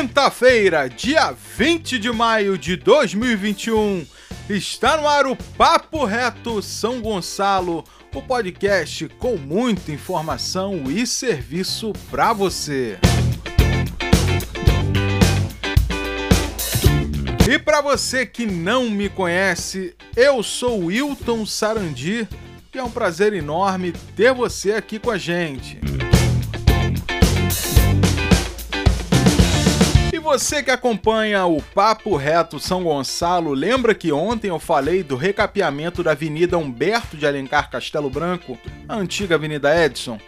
Quinta-feira, dia 20 de maio de 2021, está no ar o Papo Reto São Gonçalo, o podcast com muita informação e serviço para você. E para você que não me conhece, eu sou Wilton Sarandi e é um prazer enorme ter você aqui com a gente. Você que acompanha o Papo Reto São Gonçalo, lembra que ontem eu falei do recapeamento da Avenida Humberto de Alencar Castelo Branco, a antiga Avenida Edson?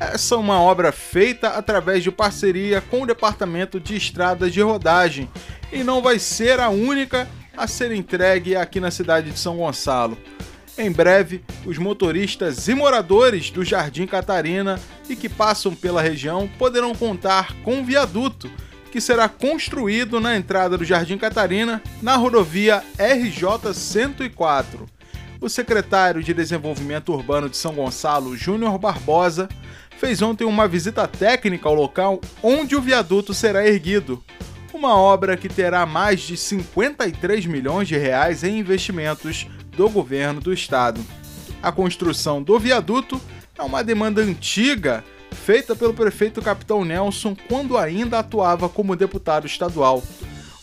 Essa é uma obra feita através de parceria com o Departamento de Estradas de Rodagem e não vai ser a única a ser entregue aqui na cidade de São Gonçalo. Em breve, os motoristas e moradores do Jardim Catarina e que passam pela região poderão contar com um viaduto que será construído na entrada do Jardim Catarina, na rodovia RJ 104. O secretário de Desenvolvimento Urbano de São Gonçalo, Júnior Barbosa, fez ontem uma visita técnica ao local onde o viaduto será erguido. Uma obra que terá mais de 53 milhões de reais em investimentos do governo do estado. A construção do viaduto é uma demanda antiga feita pelo prefeito Capitão Nelson quando ainda atuava como deputado estadual.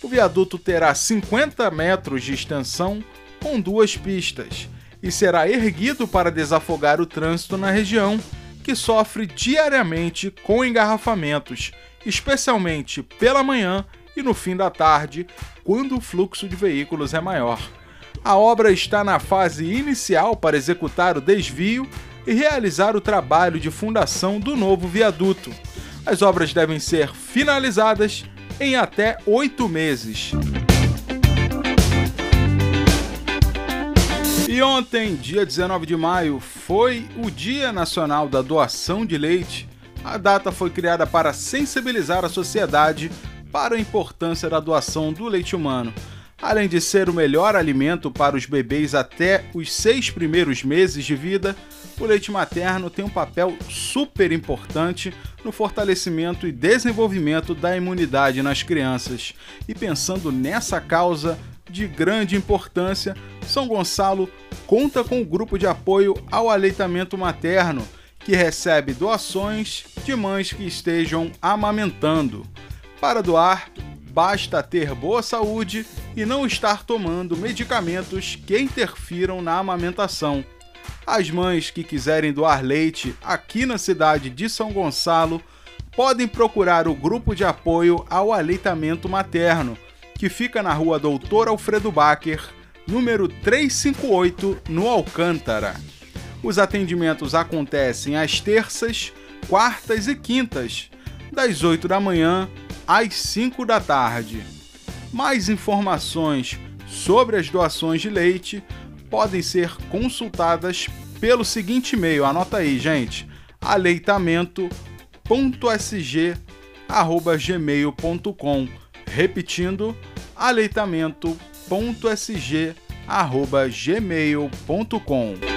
O viaduto terá 50 metros de extensão com duas pistas e será erguido para desafogar o trânsito na região, que sofre diariamente com engarrafamentos, especialmente pela manhã e no fim da tarde, quando o fluxo de veículos é maior. A obra está na fase inicial para executar o desvio e realizar o trabalho de fundação do novo viaduto. As obras devem ser finalizadas em até oito meses. E ontem, dia 19 de maio, foi o Dia Nacional da Doação de Leite. A data foi criada para sensibilizar a sociedade para a importância da doação do leite humano. Além de ser o melhor alimento para os bebês até os seis primeiros meses de vida, o leite materno tem um papel super importante no fortalecimento e desenvolvimento da imunidade nas crianças. E pensando nessa causa de grande importância, São Gonçalo conta com o grupo de apoio ao aleitamento materno, que recebe doações de mães que estejam amamentando. Para doar, basta ter boa saúde e não estar tomando medicamentos que interfiram na amamentação. As mães que quiserem doar leite aqui na cidade de São Gonçalo podem procurar o grupo de apoio ao aleitamento materno, que fica na rua Doutor Alfredo Bacher, número 358, no Alcântara. Os atendimentos acontecem às terças, quartas e quintas, das 8 da manhã às 5 da tarde. Mais informações sobre as doações de leite podem ser consultadas pelo seguinte e-mail, anota aí, gente: aleitamento.sg@gmail.com. Repetindo, aleitamento.sg@gmail.com.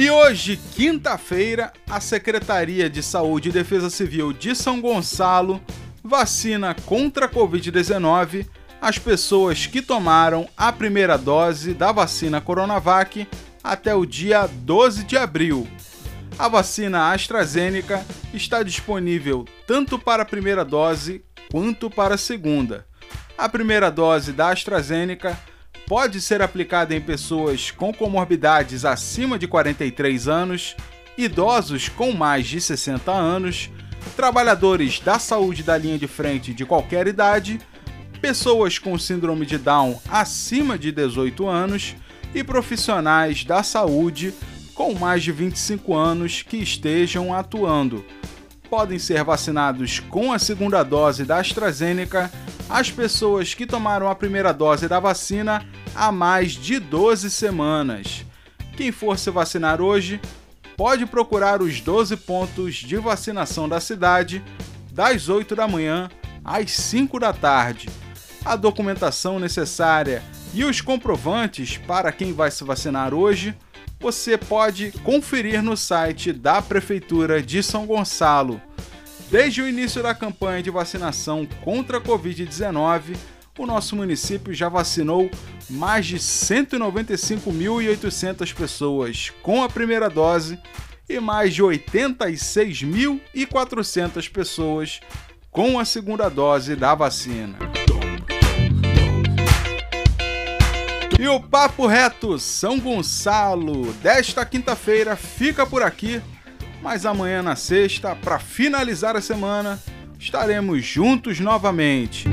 E hoje, quinta-feira, a Secretaria de Saúde e Defesa Civil de São Gonçalo vacina contra a Covid-19 as pessoas que tomaram a primeira dose da vacina Coronavac até o dia 12 de abril. A vacina AstraZeneca está disponível tanto para a primeira dose quanto para a segunda. A primeira dose da AstraZeneca pode ser aplicada em pessoas com comorbidades acima de 43 anos, idosos com mais de 60 anos, trabalhadores da saúde da linha de frente de qualquer idade, pessoas com síndrome de Down acima de 18 anos e profissionais da saúde com mais de 25 anos que estejam atuando. Podem ser vacinados com a segunda dose da AstraZeneca as pessoas que tomaram a primeira dose da vacina há mais de 12 semanas. Quem for se vacinar hoje pode procurar os 12 pontos de vacinação da cidade das 8 da manhã às 5 da tarde. A documentação necessária e os comprovantes para quem vai se vacinar hoje você pode conferir no site da Prefeitura de São Gonçalo. Desde o início da campanha de vacinação contra a Covid-19, o nosso município já vacinou mais de 195.800 pessoas com a primeira dose e mais de 86.400 pessoas com a segunda dose da vacina. E o Papo Reto São Gonçalo desta quinta-feira fica por aqui, mas amanhã na sexta, para finalizar a semana, estaremos juntos novamente.